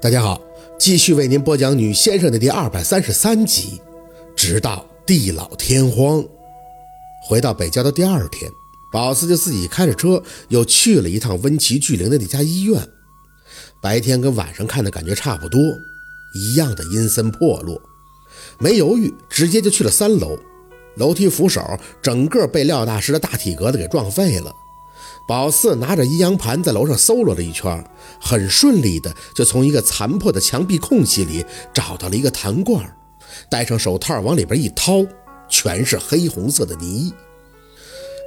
大家好，继续为您播讲《女先生》的第二百三十三集。直到地老天荒，回到北郊的第二天，宝四就自己开着车又去了一趟温奇巨灵的那家医院。白天跟晚上看的感觉差不多，一样的阴森破落。没犹豫，直接就去了三楼。楼梯扶手整个被廖大师的大体格子给撞废了。宝四拿着阴阳盘在楼上搜罗了一圈，很顺利的就从一个残破的墙壁空隙里找到了一个痰罐，戴上手套往里边一掏，全是黑红色的泥。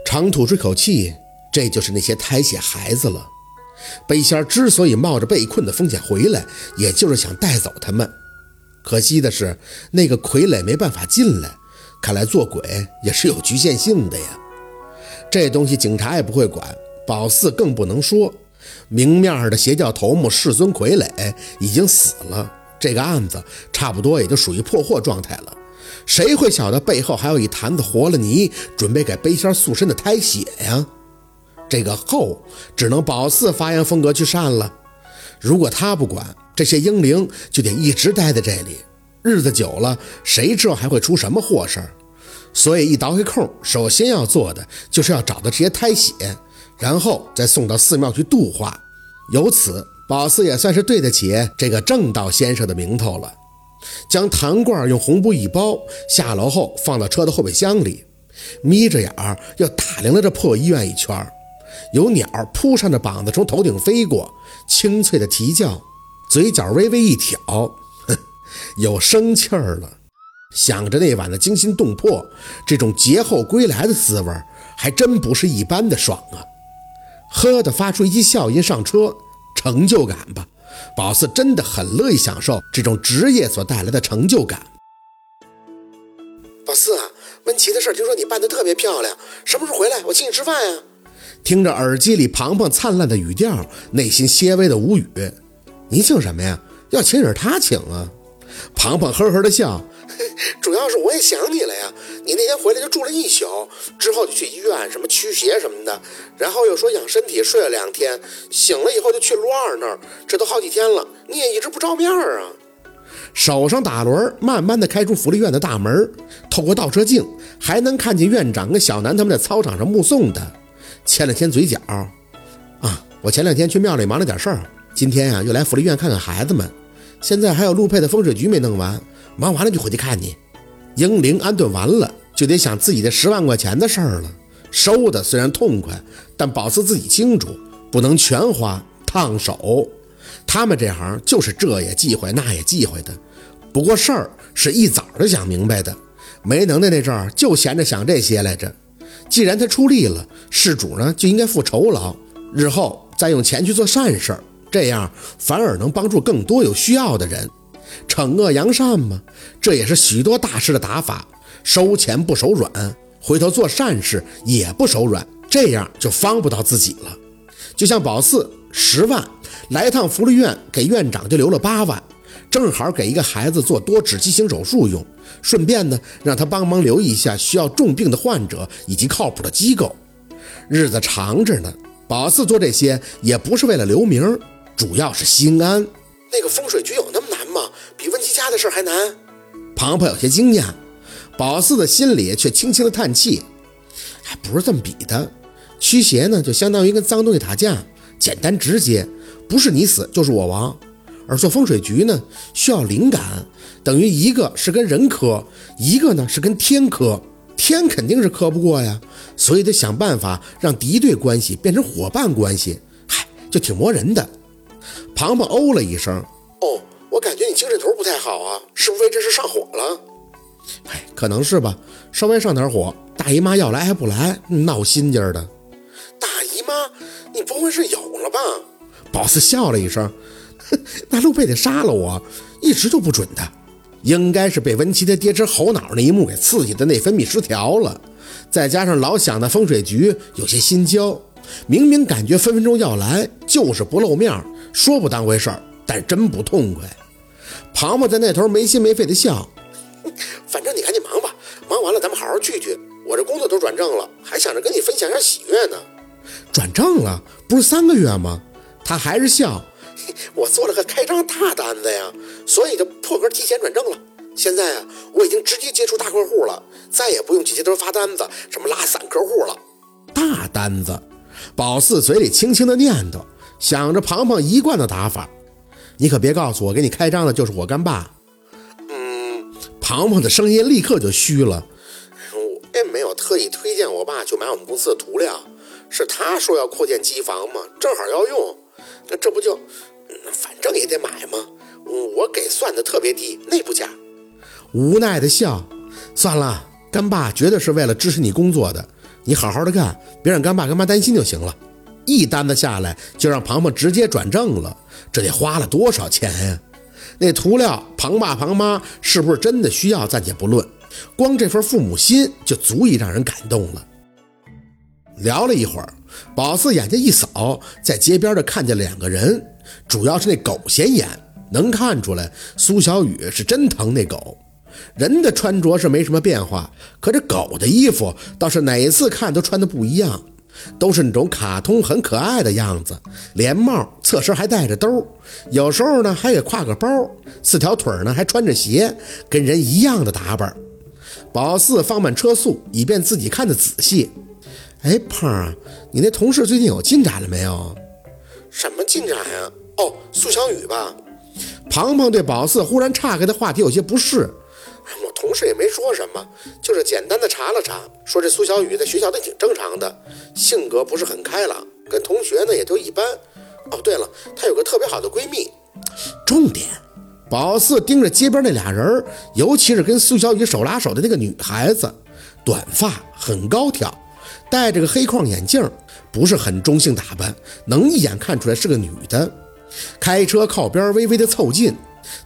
长吐出口气，这就是那些苔血孩子了。背仙之所以冒着被困的风险回来，也就是想带走他们。可惜的是，那个傀儡没办法进来，看来做鬼也是有局限性的呀。这东西警察也不会管。宝四更不能说，明面上的邪教头目世尊傀儡已经死了，这个案子差不多也就属于破获状态了。谁会晓得背后还有一坛子活了泥，准备给背仙塑身的胎血呀？这个后只能宝四发扬风格去善了。如果他不管，这些婴灵就得一直待在这里，日子久了，谁知道还会出什么祸事儿？所以一倒回空，首先要做的就是要找到这些胎血。然后再送到寺庙去度化，由此宝四也算是对得起这个正道先生的名头了。将糖罐用红布一包，下楼后放到车的后备箱里，眯着眼儿又打量了这破医院一圈。有鸟扑扇着膀子从头顶飞过，清脆的啼叫，嘴角微微一挑，哼，有生气儿了。想着那晚的惊心动魄，这种劫后归来的滋味，还真不是一般的爽啊！呵的发出一笑音，上车，成就感吧。宝四真的很乐意享受这种职业所带来的成就感。宝四啊，温琪的事听说你办的特别漂亮，什么时候回来？我请你吃饭呀。听着耳机里庞庞灿烂的语调，内心些微的无语。你请什么呀？要请也是他请啊。庞庞呵呵的笑。主要是我也想你了呀！你那天回来就住了一宿，之后就去医院什么驱邪什么的，然后又说养身体，睡了两天，醒了以后就去陆二那儿，这都好几天了，你也一直不照面啊！手上打轮，慢慢的开出福利院的大门，透过倒车镜还能看见院长跟小南他们在操场上目送的，牵了牵嘴角。啊，我前两天去庙里忙了点事儿，今天呀又来福利院看看孩子们，现在还有陆配的风水局没弄完。忙完了就回去看你，英灵安顿完了就得想自己的十万块钱的事儿了。收的虽然痛快，但宝四自己清楚，不能全花，烫手。他们这行就是这也忌讳那也忌讳的。不过事儿是一早就想明白的，没能耐那阵儿就闲着想这些来着。既然他出力了，事主呢就应该付酬劳，日后再用钱去做善事儿，这样反而能帮助更多有需要的人。惩恶扬善吗？这也是许多大师的打法，收钱不手软，回头做善事也不手软，这样就方不到自己了。就像宝四十万来趟福利院，给院长就留了八万，正好给一个孩子做多指畸形手术用，顺便呢让他帮忙留意一下需要重病的患者以及靠谱的机构。日子长着呢，宝四做这些也不是为了留名，主要是心安。那个风水局有？比温琪家的事还难？庞庞有些惊讶，宝四的心里却轻轻的叹气，还不是这么比的。驱邪呢，就相当于跟脏东西打架，简单直接，不是你死就是我亡。而做风水局呢，需要灵感，等于一个是跟人磕，一个呢是跟天磕。天肯定是磕不过呀，所以得想办法让敌对关系变成伙伴关系。嗨，就挺磨人的。庞庞哦了一声，哦，太好啊，是不是为这事上火了？哎，可能是吧，稍微上点火，大姨妈要来还不来，闹心劲儿的。大姨妈，你不会是有了吧？宝四笑了一声，那陆贝得杀了我，一直就不准的，应该是被文琪他爹吃猴脑那一幕给刺激的内分泌失调了，再加上老想那风水局有些心焦。明明感觉分分钟要来，就是不露面，说不当回事儿，但真不痛快。庞庞在那头没心没肺的笑，反正你赶紧忙吧，忙完了咱们好好聚聚。我这工作都转正了，还想着跟你分享下喜悦呢。转正了，不是三个月吗？他还是笑，我做了个开张大单子呀，所以就破格提前转正了。现在啊，我已经直接接触大客户了，再也不用去街头发单子，什么拉散客户了。大单子，宝四嘴里轻轻的念叨，想着庞庞一贯的打法。你可别告诉我，给你开张的就是我干爸。嗯，庞庞的声音立刻就虚了。我也没有特意推荐我爸去买我们公司的涂料，是他说要扩建机房嘛，正好要用。那这不就，反正也得买嘛。我给算的特别低，内部价。无奈的笑，算了，干爸绝对是为了支持你工作的，你好好的干，别让干爸干妈担心就行了。一单子下来就让庞庞直接转正了，这得花了多少钱呀？那涂料，庞爸庞妈是不是真的需要暂且不论，光这份父母心就足以让人感动了。聊了一会儿，宝四眼睛一扫，在街边的看见两个人，主要是那狗显眼，能看出来苏小雨是真疼那狗。人的穿着是没什么变化，可这狗的衣服倒是哪次看都穿的不一样，都是那种卡通很可爱的样子，连帽侧身还带着兜，有时候呢还给挎个包，四条腿呢还穿着鞋，跟人一样的打扮。宝四放慢车速，以便自己看得仔细。哎，胖儿，你那同事最近有进展了没有？什么进展呀？哦，苏小雨吧。庞庞对宝四忽然岔开的话题有些不适。同事也没说什么，就是简单的查了查，说这苏小雨在学校都挺正常的，性格不是很开朗，跟同学呢也都一般。哦，对了，她有个特别好的闺蜜。重点，宝四盯着街边那俩人，尤其是跟苏小雨手拉手的那个女孩子，短发，很高挑，戴着个黑框眼镜，不是很中性打扮，能一眼看出来是个女的。开车靠边，微微的凑近。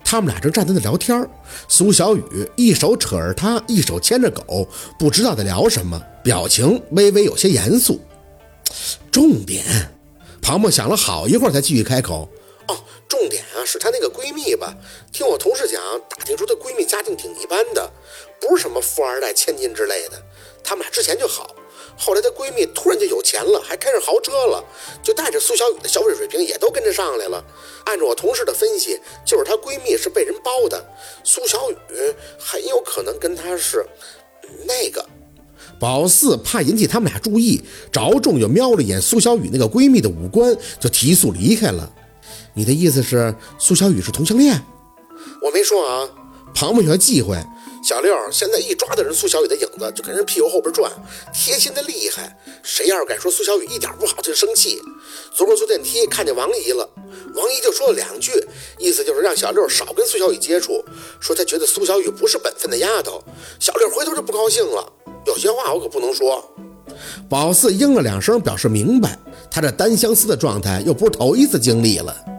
他们俩正站在那聊天，苏小雨一手扯着他，一手牵着狗，不知道在聊什么，表情微微有些严肃。重点，庞庞想了好一会儿才继续开口：“哦，重点啊，是她那个闺蜜吧？听我同事讲，打听出她闺蜜家境挺一般的，不是什么富二代、千金之类的。他们俩之前就好。”后来她闺蜜突然就有钱了，还开上豪车了，就带着苏小雨的消费水平也都跟着上来了。按照我同事的分析，就是她闺蜜是被人包的，苏小雨很有可能跟她是那个。宝四怕引起他们俩注意，着重就瞄了一眼苏小雨那个闺蜜的五官，就提速离开了。你的意思是苏小雨是同性恋？我没说啊，庞博有些忌讳。小六现在一抓的人苏小雨的影子，就跟人屁股后边转，贴心的厉害。谁要是敢说苏小雨一点不好，就生气。昨儿坐电梯看见王姨了，王姨就说了两句，意思就是让小六少跟苏小雨接触，说他觉得苏小雨不是本分的丫头。小六回头就不高兴了，有些话我可不能说。宝四应了两声，表示明白。他这单相思的状态又不是头一次经历了。